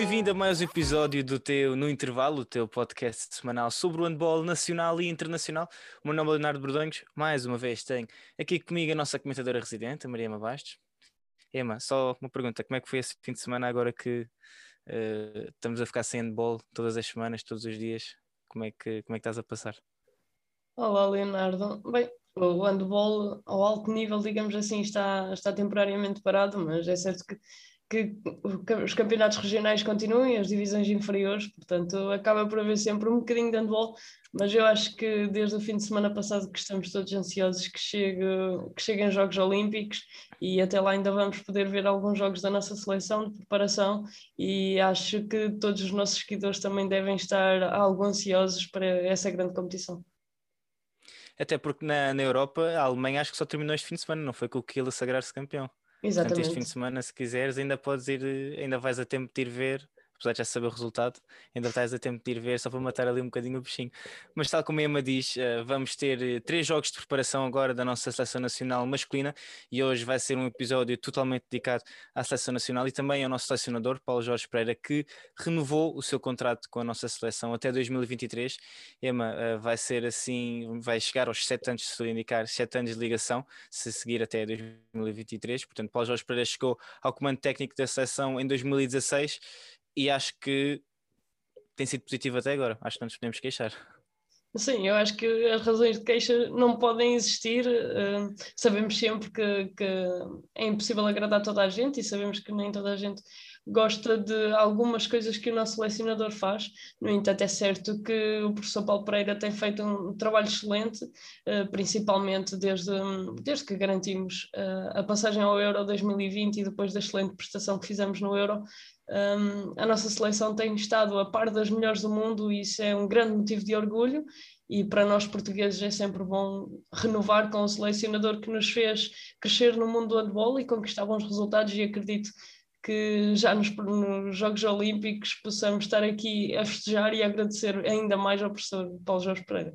Bem-vindo a mais um episódio do teu No Intervalo, o teu podcast semanal sobre o handball nacional e internacional. O meu nome é Leonardo Bordonhos. Mais uma vez tenho aqui comigo a nossa comentadora residente, a Maria Ema Bastos. Ema, só uma pergunta: como é que foi esse fim de semana agora que uh, estamos a ficar sem handball todas as semanas, todos os dias? Como é que, como é que estás a passar? Olá, Leonardo. Bem, o handball ao alto nível, digamos assim, está, está temporariamente parado, mas é certo que que os campeonatos regionais continuem, as divisões inferiores, portanto acaba por haver sempre um bocadinho de handball, mas eu acho que desde o fim de semana passado que estamos todos ansiosos que, chegue, que cheguem Jogos Olímpicos e até lá ainda vamos poder ver alguns jogos da nossa seleção de preparação e acho que todos os nossos seguidores também devem estar algo ansiosos para essa grande competição. Até porque na, na Europa a Alemanha acho que só terminou este fim de semana, não foi com o Kiel a sagrar-se campeão. Exatamente. Portanto, este fim de semana, se quiseres, ainda podes ir, ainda vais a tempo de ir ver apesar de já saber o resultado, ainda estás a tempo de ir ver só para matar ali um bocadinho o bichinho. Mas tal como a Emma diz, eh, vamos ter eh, três jogos de preparação agora da nossa seleção nacional masculina e hoje vai ser um episódio totalmente dedicado à seleção nacional e também ao nosso selecionador, Paulo Jorge Pereira, que renovou o seu contrato com a nossa seleção até 2023. Emma, eh, vai ser assim, vai chegar aos sete anos, se indicar, sete anos de ligação, se seguir até 2023. Portanto, Paulo Jorge Pereira chegou ao comando técnico da seleção em 2016 e acho que tem sido positivo até agora. Acho que não nos podemos queixar. Sim, eu acho que as razões de queixa não podem existir. Uh, sabemos sempre que, que, é impossível agradar toda a gente e sabemos que nem toda a gente gosta de algumas coisas que o nosso selecionador faz. No entanto, é certo que o professor Paulo Pereira tem feito um trabalho excelente, uh, principalmente desde, desde que garantimos uh, a passagem ao Euro 2020 e depois da excelente prestação que fizemos no Euro um, a nossa seleção tem estado a par das melhores do mundo e isso é um grande motivo de orgulho. E para nós portugueses é sempre bom renovar com o selecionador que nos fez crescer no mundo do handball e conquistar bons resultados. E acredito que já nos, nos, Jogos Olímpicos possamos estar aqui a festejar e agradecer ainda mais ao professor Paulo Jorge Pereira.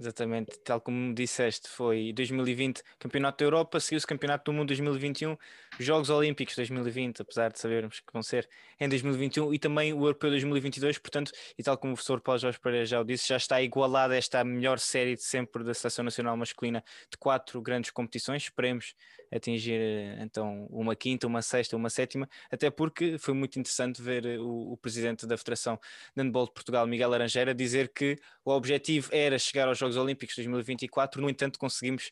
Exatamente, tal como disseste, foi 2020 Campeonato da Europa, seguiu-se Campeonato do Mundo 2021, Jogos Olímpicos 2020, apesar de sabermos que vão ser em 2021, e também o Europeu 2022, portanto, e tal como o professor Paulo Jorge Pereira já o disse, já está igualada esta melhor série de sempre da Seleção Nacional Masculina de quatro grandes competições, esperemos atingir então uma quinta, uma sexta, uma sétima, até porque foi muito interessante ver o, o presidente da Federação de Handball de Portugal, Miguel Laranjeira, dizer que o objetivo era chegar aos Jogos Olímpicos 2024, no entanto conseguimos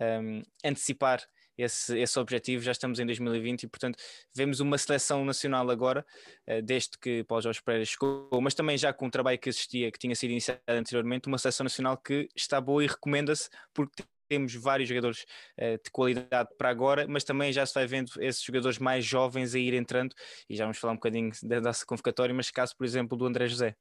um, antecipar esse, esse objetivo, já estamos em 2020 e, portanto, vemos uma seleção nacional agora, uh, desde que Paulo Jorge Pereira chegou, mas também já com um trabalho que existia, que tinha sido iniciado anteriormente, uma seleção nacional que está boa e recomenda-se porque temos vários jogadores uh, de qualidade para agora, mas também já se vai vendo esses jogadores mais jovens a ir entrando, e já vamos falar um bocadinho da nossa convocatória, mas caso, por exemplo, do André José.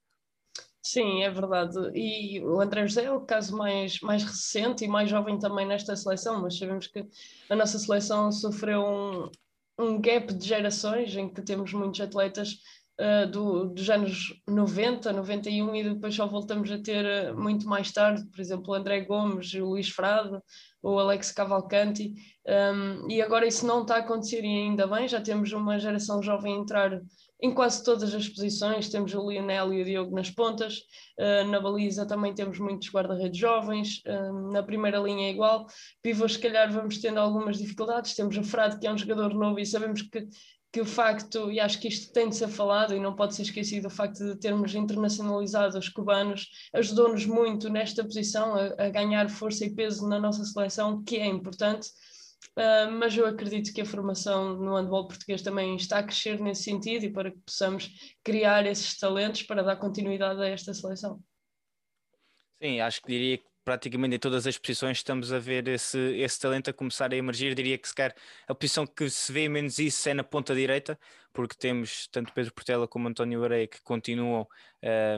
Sim, é verdade. E o André José é o caso mais, mais recente e mais jovem também nesta seleção, mas sabemos que a nossa seleção sofreu um, um gap de gerações em que temos muitos atletas uh, do, dos anos 90, 91 e depois só voltamos a ter uh, muito mais tarde, por exemplo, André Gomes, o Luís Frade, o Alex Cavalcanti, um, e agora isso não está a acontecer e ainda bem, já temos uma geração jovem a entrar em quase todas as posições, temos o Lionel e o Diogo nas pontas, uh, na baliza também temos muitos guarda-redes jovens, uh, na primeira linha é igual, pivôs se calhar vamos tendo algumas dificuldades, temos o Frade que é um jogador novo e sabemos que, que o facto, e acho que isto tem de ser falado e não pode ser esquecido, o facto de termos internacionalizado os cubanos ajudou-nos muito nesta posição a, a ganhar força e peso na nossa seleção, que é importante, Uh, mas eu acredito que a formação no handball português também está a crescer nesse sentido e para que possamos criar esses talentos para dar continuidade a esta seleção. Sim, acho que diria que praticamente em todas as posições estamos a ver esse, esse talento a começar a emergir. Diria que se calhar a posição que se vê menos isso é na ponta direita, porque temos tanto Pedro Portela como António Areia que continuam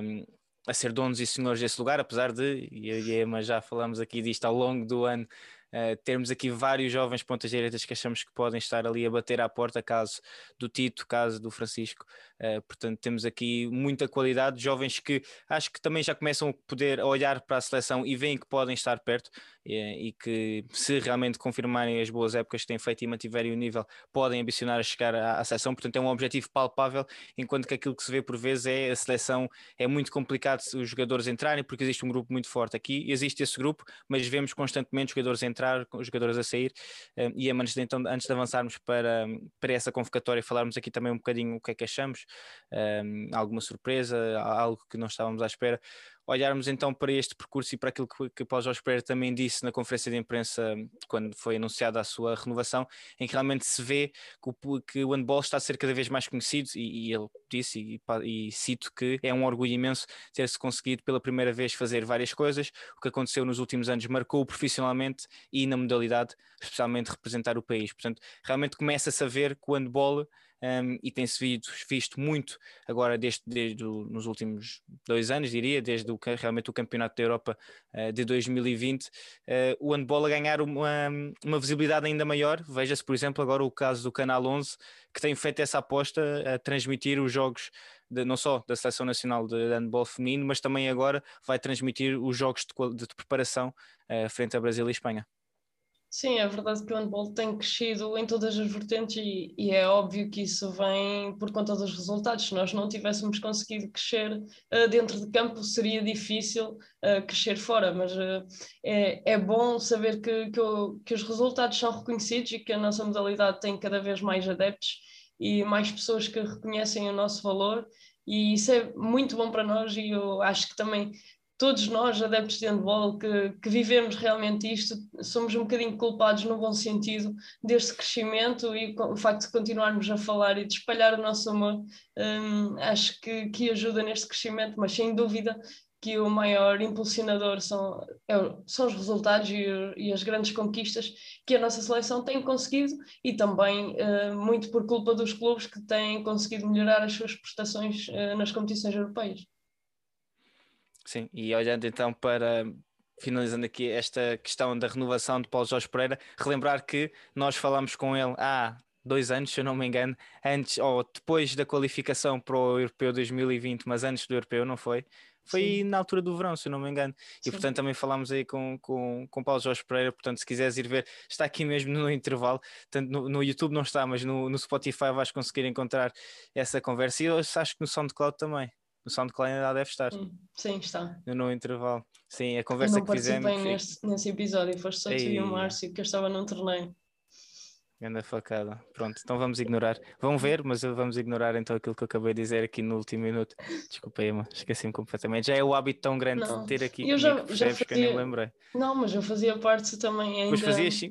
um, a ser donos e senhores desse lugar, apesar de, e a Ema já falamos aqui disto ao longo do ano, uh, termos aqui vários jovens pontas direitas que achamos que podem estar ali a bater à porta, caso do Tito, caso do Francisco. Uh, portanto, temos aqui muita qualidade, jovens que acho que também já começam a poder olhar para a seleção e veem que podem estar perto e, e que, se realmente confirmarem as boas épocas que têm feito e mantiverem o nível, podem ambicionar a chegar à, à seleção. Portanto, é um objetivo palpável, enquanto que aquilo que se vê por vezes é a seleção, é muito complicado os jogadores entrarem, porque existe um grupo muito forte aqui, existe esse grupo, mas vemos constantemente jogadores entrarem entrar, os jogadores a sair. Um, e antes de, então, antes de avançarmos para, para essa convocatória, falarmos aqui também um bocadinho o que é que achamos, um, alguma surpresa, algo que não estávamos à espera olharmos então para este percurso e para aquilo que, que Paulo Jorge Pereira também disse na conferência de imprensa quando foi anunciada a sua renovação, em que realmente se vê que o, que o handball está a ser cada vez mais conhecido e, e ele disse, e, e, cito que é um orgulho imenso ter-se conseguido pela primeira vez fazer várias coisas, o que aconteceu nos últimos anos marcou profissionalmente e na modalidade, especialmente representar o país. Portanto, realmente começa-se a ver que o handball um, e tem-se visto, muito agora desde, desde nos últimos dois anos, diria, desde o, realmente o Campeonato da Europa uh, de 2020, uh, eh, o handball a ganhar uma, uma visibilidade ainda maior. Veja-se, por exemplo, agora o caso do Canal 11, que tem feito essa aposta a transmitir os jogos de, não só da Seleção Nacional de Handball Feminino, mas também agora vai transmitir os jogos de, de preparação uh, frente a Brasil e Espanha. Sim, é verdade que o handball tem crescido em todas as vertentes e, e, é óbvio que isso vem por conta dos resultados. Se nós não tivéssemos conseguido crescer uh, dentro de campo, seria difícil uh, crescer fora, mas uh, é, é bom saber que, que, o, que os resultados são reconhecidos e que a nossa modalidade tem cada vez mais adeptos e mais pessoas que reconhecem o nosso valor e isso é muito bom para nós e eu acho que também todos nós, adeptos de handball, que, que vivemos realmente isto, somos um bocadinho culpados no bom sentido deste crescimento e o facto de continuarmos a falar e de espalhar o nosso amor, um, acho que, que ajuda neste crescimento, mas sem dúvida que o maior impulsionador são, é, são os resultados e, e, as grandes conquistas que a nossa seleção tem conseguido e também uh, muito por culpa dos clubes que têm conseguido melhorar as suas prestações uh, nas competições europeias. Sim, e olhando então para finalizando aqui esta questão da renovação de Paulo Jorge Pereira, relembrar que nós falámos com ele há dois anos, se eu não me engano, antes ou depois da qualificação para o Europeu 2020, mas antes do Europeu, não foi? Foi Sim. na altura do verão, se eu não me engano. Sim. E portanto também falámos aí com, com, com Paulo Jorge Pereira. Portanto, se quiseres ir ver, está aqui mesmo no intervalo. Tanto no, no YouTube não está, mas no, no Spotify vais conseguir encontrar essa conversa. E eu acho que no SoundCloud também no SoundCloud ainda deve estar. Sim, está. No, no intervalo. Sim, a conversa que fizemos. Não neste, nesse episódio, foste só tu e o Márcio, que eu estava num torneio. Ganda facada. Pronto, então vamos ignorar. Vão ver, mas vamos ignorar então aquilo que eu acabei de dizer aqui no último minuto. Desculpa aí, esqueci-me completamente. Já é o hábito tão grande não. de ter aqui eu já, já fazia... que eu nem lembrei. Não, mas eu fazia parte também ainda,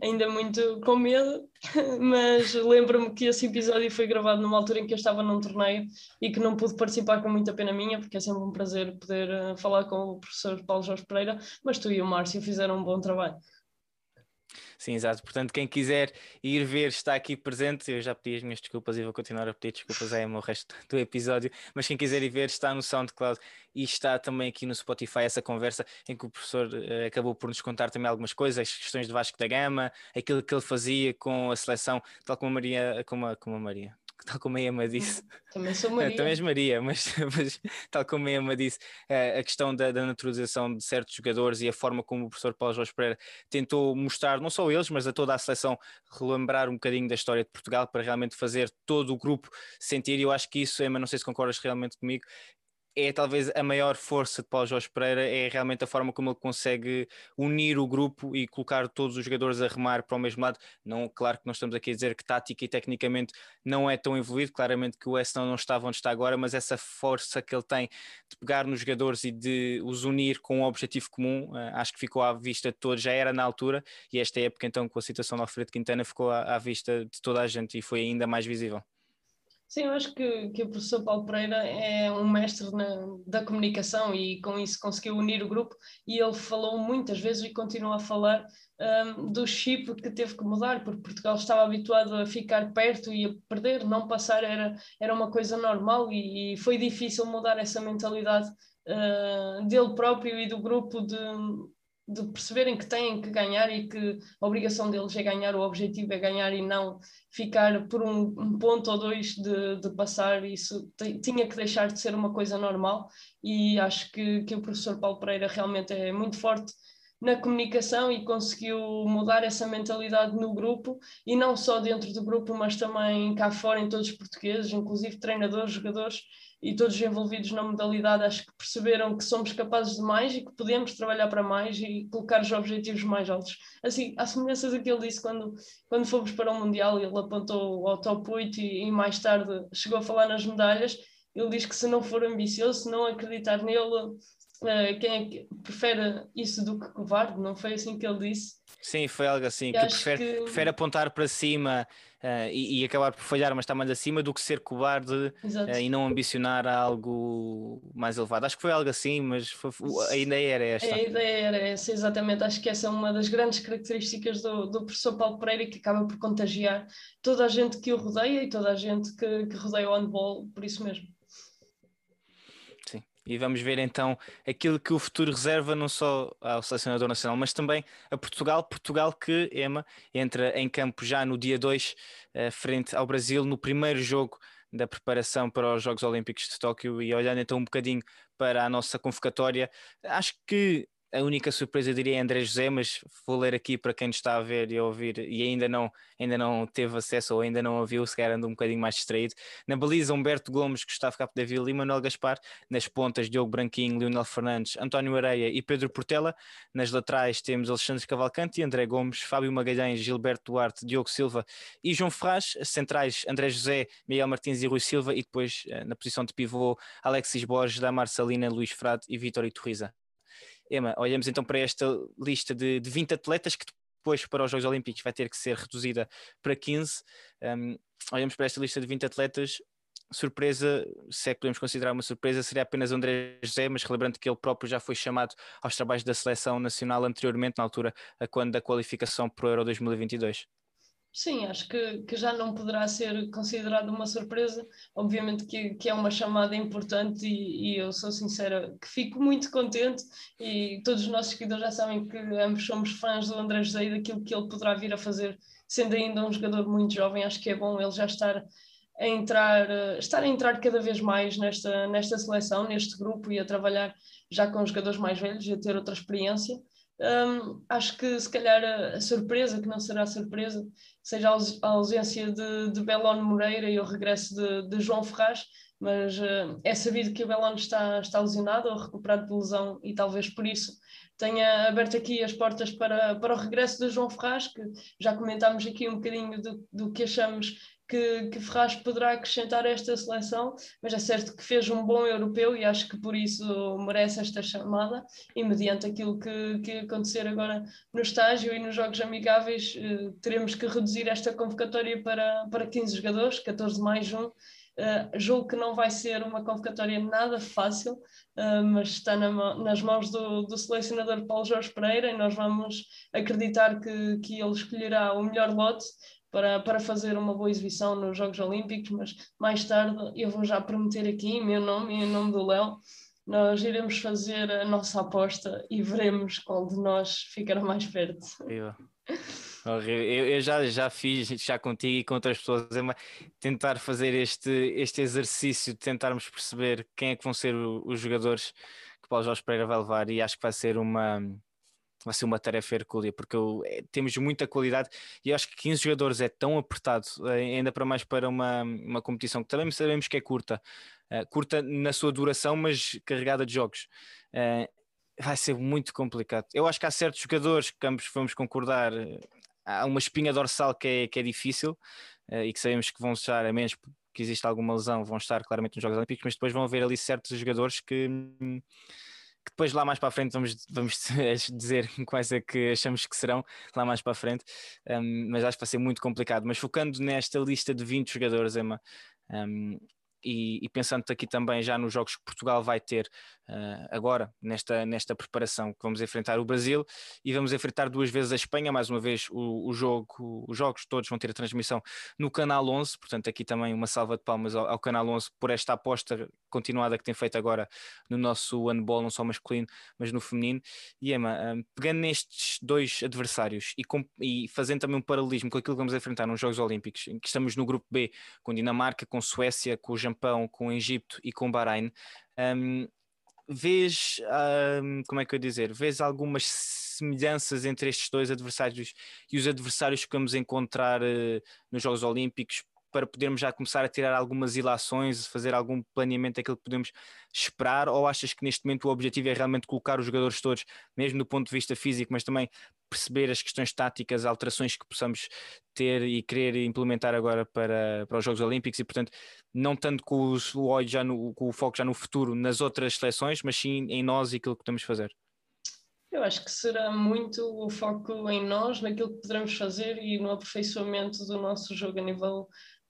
ainda muito com medo, mas lembro-me que esse episódio foi gravado numa altura em que eu estava num torneio e que não pude participar com muita pena minha, porque é sempre um prazer poder uh, falar com o professor Paulo Jorge Pereira, mas tu e o Márcio fizeram um bom trabalho. Sim, exato. Portanto, quem quiser ir ver está aqui presente. Eu já pedi as minhas desculpas e vou continuar a pedir desculpas aí o resto do episódio. Mas quem quiser ir ver está no SoundCloud e está também aqui no Spotify essa conversa em que o professor uh, acabou por nos contar também algumas coisas, as questões de Vasco da Gama, aquilo que ele fazia com a seleção, tal como a Maria, como a, como a Maria, tal como a Emma disse. Também sou Maria. Também és Maria, mas, mas, tal como a Emma disse, a questão da, da, naturalização de certos jogadores e a forma como o professor Paulo Jorge Pereira tentou mostrar, não só eles, mas a toda a seleção, relembrar um bocadinho da história de Portugal para realmente fazer todo o grupo sentir. E eu acho que isso, Emma, não sei se concordas realmente comigo, é talvez a maior força de Paulo Jorge Pereira, é realmente a forma como ele consegue unir o grupo e colocar todos os jogadores a remar para o mesmo lado. Não, claro que nós estamos aqui a dizer que tática e tecnicamente não é tão evoluído, claramente que o West não estava onde está agora, mas essa força que ele tem de pegar nos jogadores e de os unir com um objetivo comum, eh, acho que ficou à vista de todos, já era na altura, e esta época então com a situação do Alfredo Quintana ficou à, à vista de toda a gente e foi ainda mais visível. Sim, eu acho que, que o professor Paulo Pereira é um mestre na, da comunicação e com isso conseguiu unir o grupo e ele falou muitas vezes e continua a falar um, do chip que teve que mudar, porque Portugal estava habituado a ficar perto e a perder, não passar era, era uma coisa normal e, e foi difícil mudar essa mentalidade uh, dele próprio e do grupo de, de perceberem que têm que ganhar e que a obrigação deles é ganhar, o objetivo é ganhar e não ficar por um, um ponto ou dois de, de passar, isso tinha que deixar de ser uma coisa normal e acho que, que o professor Paulo Pereira realmente é muito forte na comunicação e conseguiu mudar essa mentalidade no grupo e não só dentro do grupo, mas também cá fora em todos os portugueses, inclusive treinadores, jogadores e todos envolvidos na modalidade, acho que perceberam que somos capazes de mais e que podemos trabalhar para mais e colocar os objetivos mais altos. Assim, à semelhança do que ele disse quando, quando fomos para o Mundial, ele apontou ao top 8 e, e mais tarde chegou a falar nas medalhas. Ele diz que se não for ambicioso, se não acreditar nele, uh, quem é que prefere isso do que covarde? Não foi assim que ele disse? Sim, foi algo assim, que prefere, que prefere, apontar para cima uh, e, e, acabar por falhar, mas está mais acima do que ser cobarde uh, e não ambicionar algo mais elevado. Acho que foi algo assim, mas foi, a ideia era esta. A ideia era essa, exatamente. Acho que essa é uma das grandes características do, do professor Paulo Pereira que acaba por contagiar toda a gente que o rodeia e toda a gente que, que rodeia o handball, por isso mesmo. E vamos ver então aquilo que o futuro reserva não só ao selecionador nacional, mas também a Portugal. Portugal que, Emma, entra em campo já no dia 2, eh, frente ao Brasil, no primeiro jogo da preparação para os Jogos Olímpicos de Tóquio. E olhando então um bocadinho para a nossa convocatória, acho que a única surpresa diria é André José, mas vou ler aqui para quem está a ver e a ouvir e ainda não, ainda não teve acesso ou ainda não ouviu, se calhar anda um bocadinho mais distraído. Na baliza, Humberto Gomes, Gustavo Capdeville e Manuel Gaspar. Nas pontas, Diogo Branquinho, Leonel Fernandes, António Areia e Pedro Portela. Nas laterais temos Alexandre Cavalcante André Gomes, Fábio Magalhães, Gilberto Duarte, Diogo Silva e João Ferraz. Centrais, André José, Miguel Martins e Rui Silva. E depois, eh, na posição de pivô, Alexis Borges, Damar Salina, Luís Frade e Vitor Iturriza. Emma, olhamos então para esta lista de, de 20 atletas que depois para os Jogos Olímpicos vai ter que ser reduzida para 15. Um, olhamos para esta lista de 20 atletas. Surpresa, se é que podemos considerar uma surpresa, seria apenas André José, mas relembrando que ele próprio já foi chamado aos trabalhos da seleção nacional anteriormente, na altura, a quando da qualificação para o Euro 2022. Sim, acho que, que já não poderá ser considerado uma surpresa. Obviamente que, que é uma chamada importante e, e, eu sou sincera que fico muito contente e todos os nossos seguidores já sabem que ambos somos fãs do André José e daquilo que ele poderá vir a fazer, sendo ainda um jogador muito jovem. Acho que é bom ele já estar a entrar, estar a entrar cada vez mais nesta, nesta seleção, neste grupo e a trabalhar já com jogadores mais velhos e a ter outra experiência. Um, acho que se calhar a, a, surpresa, que não será surpresa, seja a ausência de, de Belon Moreira e o regresso de, de João Ferraz, mas uh, é sabido que o Belon está, está lesionado ou recuperado de lesão e talvez por isso tenha aberto aqui as portas para, para o regresso de João Ferraz, que já comentámos aqui um bocadinho do, do que achamos que, que Ferraz poderá acrescentar a esta seleção, mas é certo que fez um bom europeu e acho que por isso merece esta chamada. E mediante aquilo que, que acontecer agora no estágio e nos jogos amigáveis, eh, teremos que reduzir esta convocatória para, para 15 jogadores, 14 mais um. Uh, julgo que não vai ser uma convocatória nada fácil, uh, mas está na, nas mãos do, do, selecionador Paulo Jorge Pereira e nós vamos acreditar que, que ele escolherá o melhor lote para, para fazer uma boa exibição nos Jogos Olímpicos, mas mais tarde eu vou já prometer aqui meu nome e em nome do Léo, nós iremos fazer a nossa aposta e veremos qual de nós ficará mais perto. Eu, eu, já, já fiz, já contigo e com outras pessoas, é tentar fazer este, este exercício de tentarmos perceber quem é que vão ser os jogadores que Paulo Jorge Pereira vai levar e acho que vai ser uma vai ser uma tarefa hercúlea, porque eu, é, temos muita qualidade e acho que 15 jogadores é tão apertado, eh, ainda para mais para uma, uma competição que também sabemos que é curta, uh, curta na sua duração, mas carregada de jogos. Uh, vai ser muito complicado. Eu acho que há certos jogadores que ambos vamos concordar, há uma espinha dorsal que é, que é difícil uh, e que sabemos que vão estar, a menos que exista alguma lesão, vão estar claramente nos Jogos Olímpicos, mas depois vão haver ali certos jogadores que. Hum, que depois lá mais para a frente vamos, vamos dizer quais é que achamos que serão lá mais para a frente, um, mas acho que vai ser muito complicado. Mas focando nesta lista de 20 jogadores, Emma, um, e, e, pensando aqui também já nos jogos que Portugal vai ter uh, agora, nesta, nesta preparação, que vamos enfrentar o Brasil e vamos enfrentar duas vezes a Espanha, mais uma vez o, o jogo, os jogos todos vão ter a transmissão no Canal 11, portanto aqui também uma salva de palmas ao, ao Canal 11 por esta aposta continuada que tem feito agora no nosso handball, não só masculino, mas no feminino. E Emma, um, pegando nestes dois adversários e, com, e, fazendo também um paralelismo com aquilo que vamos enfrentar nos Jogos Olímpicos, em que estamos no grupo B, com Dinamarca, com Suécia, com o Japão, com o Egito e com o Bahrein, um, vês, como é que eu dizer, vês algumas semelhanças entre estes dois adversários e os adversários que vamos encontrar uh, nos Jogos Olímpicos para podermos já começar a tirar algumas ilações, fazer algum planeamento daquilo que podemos esperar? Ou achas que neste momento o objetivo é realmente colocar os jogadores todos, mesmo do ponto de vista físico, mas também perceber as questões táticas, alterações que possamos ter e querer implementar agora para, para os Jogos Olímpicos e, portanto, não tanto com, os, o, olho já no, com o foco já no futuro nas outras seleções, mas sim em nós e aquilo que podemos fazer? Eu acho que será muito o foco em nós, naquilo que poderemos fazer e no aperfeiçoamento do nosso jogo a nível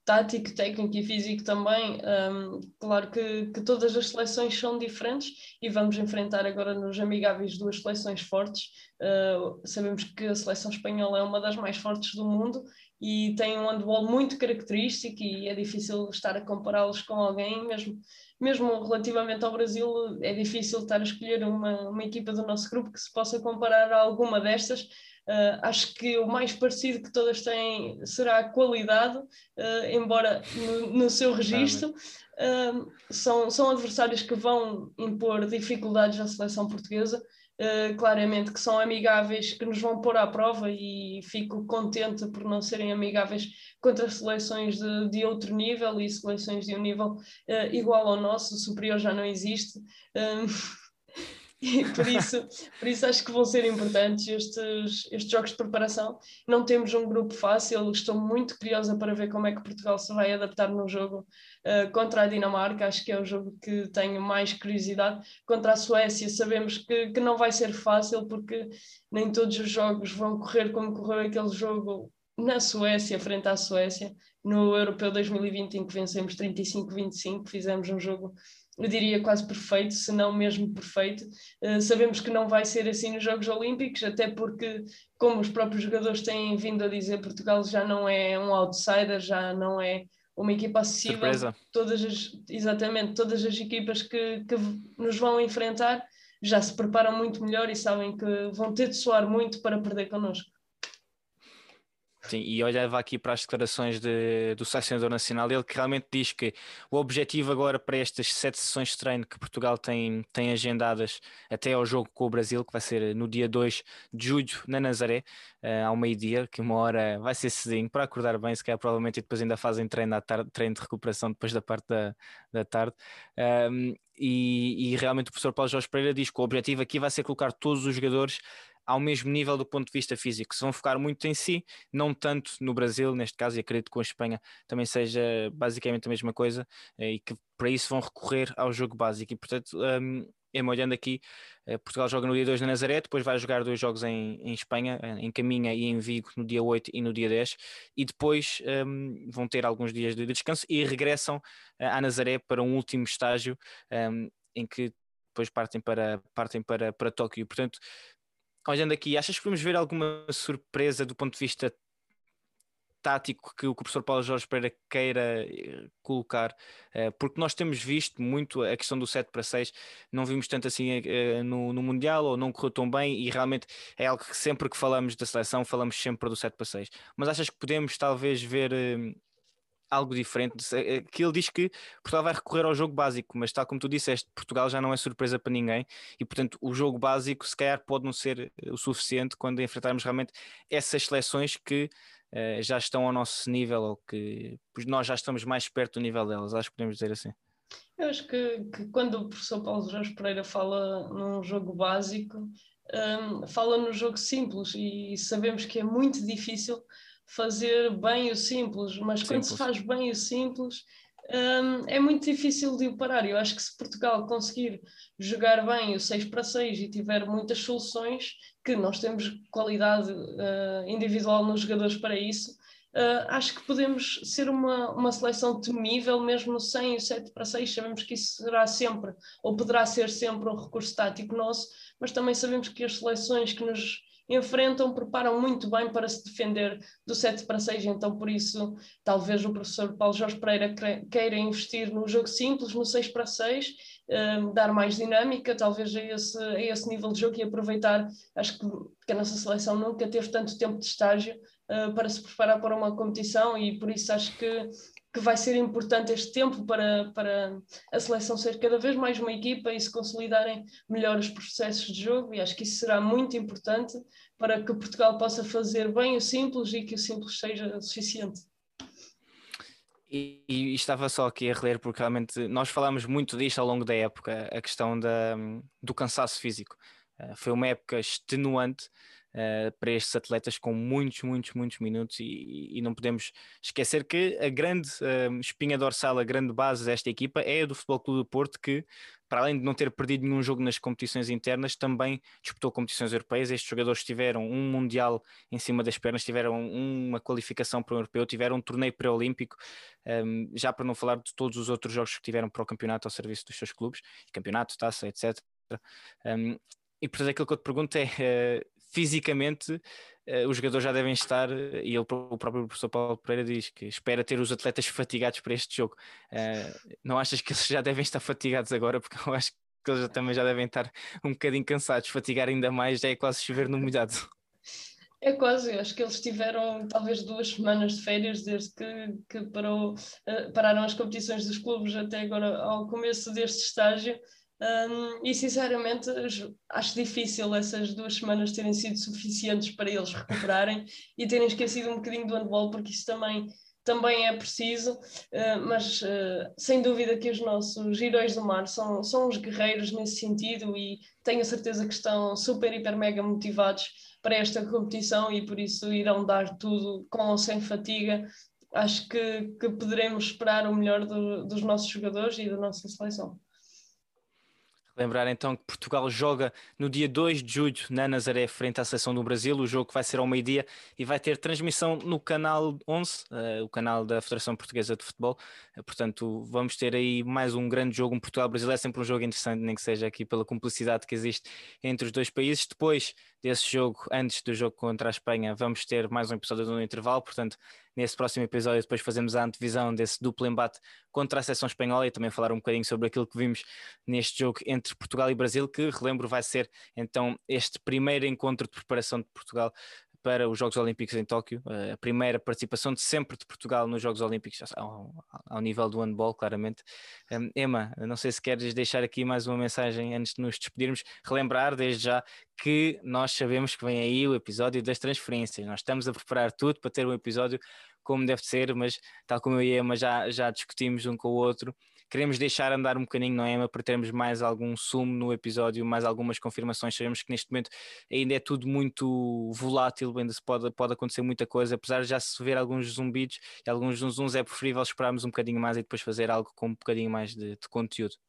tático, técnico e físico também. Um, claro que, que, todas as seleções são diferentes e vamos enfrentar agora nos amigáveis duas seleções fortes. Uh, sabemos que a seleção espanhola é uma das mais fortes do mundo e tem um handball muito característico e é difícil estar a compará-los com alguém, mesmo, mesmo relativamente ao Brasil, é difícil estar a escolher uma, uma equipa do nosso grupo que se possa comparar a alguma destas Uh, acho que o mais parecido que todas têm será a qualidade, uh, embora no, no, seu registro. Uh, são, são adversários que vão impor dificuldades à seleção portuguesa, claramente que são amigáveis, que nos vão pôr à prova e fico contente por não serem amigáveis contra seleções de, de outro nível e seleções de um nível igual ao nosso, superior já não existe. Por isso, por isso acho que vão ser importantes estes, estes jogos de preparação. Não temos um grupo fácil, estou muito curiosa para ver como é que Portugal se vai adaptar no jogo uh, contra a Dinamarca, acho que é o jogo que tenho mais curiosidade. Contra a Suécia, sabemos que, que não vai ser fácil, porque nem todos os jogos vão correr como correu aquele jogo na Suécia, frente à Suécia, no Europeu 2020, em que vencemos 35-25, fizemos um jogo eu diria quase perfeito, se não mesmo perfeito. Uh, sabemos que não vai ser assim nos Jogos Olímpicos, até porque, como os próprios jogadores têm vindo a dizer, Portugal já não é um outsider, já não é uma equipa acessível. Surpresa. Todas as, exatamente, todas as equipas que, que nos vão enfrentar já se preparam muito melhor e sabem que vão ter de soar muito para perder connosco. Sim, e olhava aqui para as declarações de, do selecionador nacional, ele que realmente diz que o objetivo agora para estas sete sessões de treino que Portugal tem, tem agendadas até ao jogo com o Brasil, que vai ser no dia 2 de julho na Nazaré, uh, ao meio-dia, que uma hora vai ser cedinho para acordar bem, se calhar provavelmente e depois ainda fazem treino à tarde, treino de recuperação depois da parte da, da tarde. Um, e, e realmente o professor Paulo Jorge Pereira diz que o objetivo aqui vai ser colocar todos os jogadores ao mesmo nível do ponto de vista físico. Se vão focar muito em si, não tanto no Brasil, neste caso, e acredito que com a Espanha também seja basicamente a mesma coisa, eh, e que para isso vão recorrer ao jogo básico. E portanto, um, me olhando aqui, eh, Portugal joga no dia 2 na Nazaré, depois vai jogar dois jogos em, em Espanha, eh, em Caminha e em Vigo, no dia 8 e no dia 10, e depois um, vão ter alguns dias de descanso e regressam à Nazaré para um último estágio um, em que depois partem para, partem para, para Tóquio. Portanto, olhando aqui, achas que vamos ver alguma surpresa do ponto de vista tático que o professor Paulo Jorge Pereira queira eh, colocar, eh, porque nós temos visto muito a questão do 7 para 6, não vimos tanto assim eh, no, no Mundial ou não correu tão bem e realmente é algo que sempre que falamos da seleção falamos sempre do 7 para 6. Mas achas que podemos talvez ver algo diferente. Eh, que ele diz que Portugal vai recorrer ao jogo básico, mas tal como tu disseste, Portugal já não é surpresa para ninguém e, portanto, o jogo básico se calhar pode não ser eh, o suficiente quando enfrentarmos realmente essas seleções que uh, já estão ao nosso nível ou que nós já estamos mais perto do nível delas. Acho que podemos dizer assim. Eu acho que, que quando o professor Paulo Jorge Pereira fala num jogo básico, um, fala no jogo simples e sabemos que é muito difícil fazer bem o simples, mas simples. quando se faz bem o simples um, é muito difícil de o parar. Eu acho que se Portugal conseguir jogar bem o 6 para 6 e tiver muitas soluções, que nós temos qualidade uh, individual nos jogadores para isso, Uh, acho que podemos ser uma, uma seleção temível, mesmo sem o 7 para 6. Sabemos que isso será sempre, ou poderá ser sempre, um recurso tático nosso, mas também sabemos que as seleções que nos enfrentam, preparam muito bem para se defender do 7 para 6, então por isso talvez o professor Paulo Jorge Pereira queira investir no jogo simples, no 6 para 6, um, ehm, dar mais dinâmica, talvez a esse, a esse nível de jogo e aproveitar, acho que, que a nossa seleção nunca teve tanto tempo de estágio uh, para se preparar para uma competição e por isso acho que que vai ser importante este tempo para, para a seleção ser cada vez mais uma equipa e se consolidarem melhor os processos de jogo, e acho que isso será muito importante para que Portugal possa fazer bem o simples e que o simples seja suficiente. E, e, estava só aqui a reler, porque realmente nós falámos muito disto ao longo da época, a questão da, do cansaço físico. Uh, foi uma época extenuante uh, para estes atletas com muitos, muitos, muitos minutos e, e não podemos esquecer que a grande uh, espinha dorsal, a grande base desta equipa é a do Futebol Clube do Porto que para além de não ter perdido nenhum jogo nas competições internas, também disputou competições europeias. Estes jogadores tiveram um Mundial em cima das pernas, tiveram uma qualificação para o Europeu, tiveram um torneio pré-olímpico, um, ehm, já para não falar de todos os outros jogos que tiveram para o campeonato ao serviço dos seus clubes, campeonato, taça, etc. Um, ehm, e portanto aquilo que eu te pergunto é, uh, fisicamente uh, os jogadores já devem estar, e ele, o próprio professor Paulo Pereira diz que espera ter os atletas fatigados para este jogo. Uh, não achas que eles já devem estar fatigados agora? Porque eu acho que eles também já devem estar um bocadinho cansados, fatigar ainda mais já é quase chover no molhado. É quase, acho que eles tiveram talvez duas semanas de férias desde que, que parou, pararam as competições dos clubes até agora ao começo deste estágio um, e sinceramente acho difícil essas duas semanas terem sido suficientes para eles recuperarem e terem esquecido um bocadinho do handball, porque isso também, também é preciso. Uh, mas uh, sem dúvida que os nossos heróis do mar são, são os guerreiros nesse sentido e tenho certeza que estão super, hiper, mega motivados para esta competição e por isso irão dar tudo com ou sem fatiga. Acho que, que poderemos esperar o melhor do, dos nossos jogadores e da nossa seleção. Lembrar então que Portugal joga no dia 2 de julho na Nazaré, frente à seleção do Brasil. O jogo vai ser ao meio-dia e vai ter transmissão no canal 11, uh, eh, o canal da Federação Portuguesa de Futebol. Uh, portanto, vamos ter aí mais um grande jogo. Um Portugal-Brasil é sempre um jogo interessante, nem que seja aqui pela cumplicidade que existe entre os dois países. Depois desse jogo, antes do jogo contra a Espanha, vamos ter mais um episódio no intervalo. Portanto, nesse próximo episódio depois fazemos a antevisão desse duplo embate contra a seleção espanhola e também falar um bocadinho sobre aquilo que vimos neste jogo entre Portugal e Brasil, que relembro vai ser então este primeiro encontro de preparação de Portugal para os Jogos Olímpicos em Tóquio, eh, a primeira participação de sempre de Portugal nos Jogos Olímpicos, ao, ao nível do handball, claramente. Um, Emma, não sei se queres deixar aqui mais uma mensagem antes de nos despedirmos, relembrar desde já que nós sabemos que vem aí o episódio das transferências, nós estamos a preparar tudo para ter um episódio como deve ser, mas tal como eu e a Emma já, já discutimos um com o outro, queremos deixar andar um bocadinho, não é, para termos mais algum sumo no episódio, mais algumas confirmações. Sabemos que neste momento ainda é tudo muito volátil, ainda se pode, pode acontecer muita coisa, apesar de já se ver alguns zumbidos e alguns zunzuns, é preferível esperarmos um bocadinho mais e depois fazer algo com um bocadinho mais de, de conteúdo.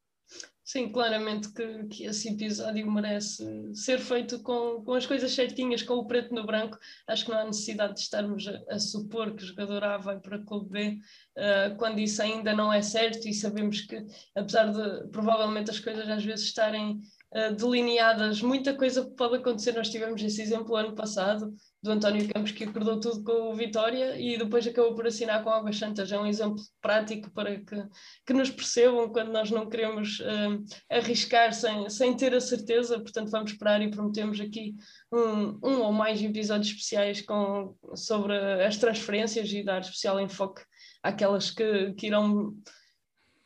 Sim, claramente que, que esse episódio merece ser feito com, com as coisas certinhas, com o preto no branco. Acho que não há necessidade de estarmos a, a supor que o jogador A vai para o clube B, uh, quando isso ainda não é certo e sabemos que, apesar de provavelmente as coisas às vezes estarem uh, delineadas, muita coisa pode acontecer. Nós tivemos esse exemplo ano passado, do António Campos que acordou tudo com o Vitória e depois acabou por assinar com Águas Santas. É um exemplo prático para que, que nos percebam quando nós não queremos uh, arriscar sem, sem ter a certeza. Portanto, vamos esperar e prometemos aqui um, um ou mais episódios especiais com, sobre as transferências e dar especial enfoque àquelas que, que irão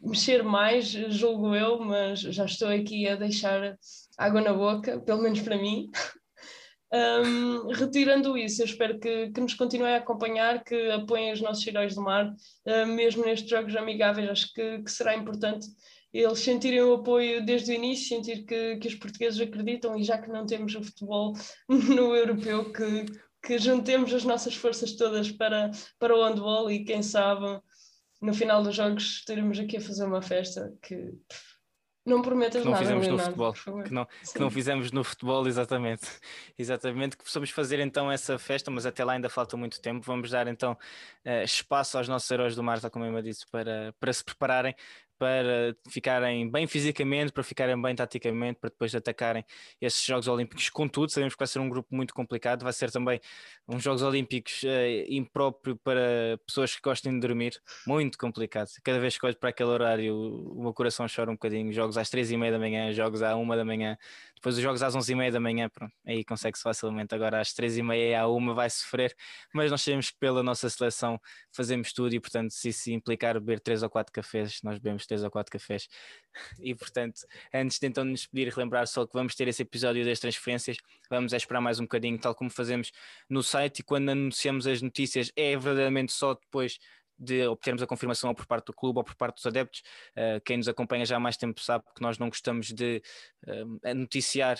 mexer mais, julgo eu, mas já estou aqui a deixar água na boca, pelo menos para mim. Um, retirando isso, eu espero que, que, nos continuem a acompanhar, que apoiem os nossos heróis do mar, uh, mesmo nestes jogos amigáveis. Acho que, que, será importante eles sentirem o apoio desde o início, sentir que, que os portugueses acreditam e já que não temos o futebol no europeu, que, que juntemos as nossas forças todas para, para o handball e quem sabe no final dos jogos estaremos aqui a fazer uma festa que Não prometas que não nada, fizemos Leonardo, no futebol. Que não, que não fizemos no futebol, exatamente. Exatamente, que possamos fazer então essa festa, mas até lá ainda falta muito tempo. Vamos dar então eh, espaço aos nossos heróis do mar, como eu disse, para, para se prepararem para ficarem bem fisicamente, para ficarem bem taticamente, para depois atacarem esses Jogos Olímpicos. Contudo, sabemos que vai ser um grupo muito complicado, vai ser também uns Jogos Olímpicos uh, impróprio para pessoas que gostem de dormir, muito complicado. Cada vez que olho para aquele horário, o meu coração chora um bocadinho. Jogos às três e meia da manhã, jogos à uma da manhã, depois os jogos às onze e meia da manhã, pronto, aí consegue-se facilmente. Agora às três e meia e à uma vai sofrer, mas nós sabemos que pela nossa seleção fazemos tudo e, portanto, se isso implicar beber três ou quatro cafés, nós bebemos três ou quatro cafés. E, portanto, antes de então nos pedir, relembrar só que vamos ter esse episódio das transferências, vamos esperar mais um bocadinho, tal como fazemos no site, e quando anunciamos as notícias é verdadeiramente só depois de obtermos a confirmação por parte do clube ou por parte dos adeptos. Uh, quem nos acompanha já há mais tempo sabe que nós não gostamos de uh, noticiar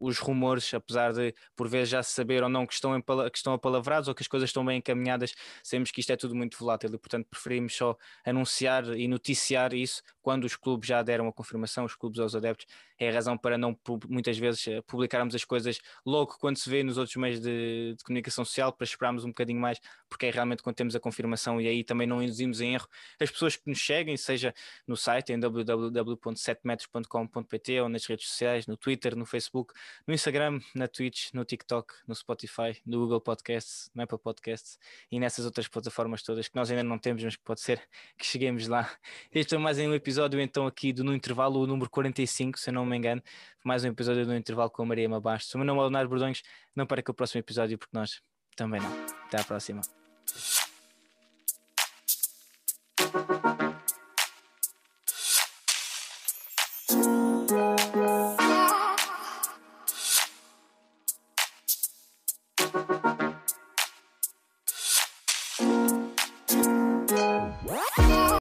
os rumores, apesar de por vezes já saber ou não que estão, que estão apalavrados ou que as coisas estão bem encaminhadas, sabemos que isto é tudo muito volátil e, portanto, preferimos só anunciar e noticiar isso quando os clubes já deram a confirmação, os clubes aos adeptos. É a razão para não muitas vezes eh, publicarmos as coisas logo quando se vê nos outros meios de, de comunicação social, para esperarmos um bocadinho mais, porque é realmente quando temos a confirmação e aí também não induzimos em erro as pessoas que nos seguem, seja no site em www.setmetros.com.pt ou nas redes sociais, no Twitter, no Facebook no Instagram, na Twitch, no TikTok, no Spotify, no Google Podcasts, no Apple Podcasts e nessas outras plataformas todas que nós ainda não temos, mas que pode ser que cheguemos lá. Este é mais um episódio então aqui do No Intervalo, o número 45, se eu não me engano, mais um episódio do No Intervalo com a Maria Mabastos. O meu nome é Leonardo Bordões, não para que o próximo episódio, porque nós também não. Até à próxima.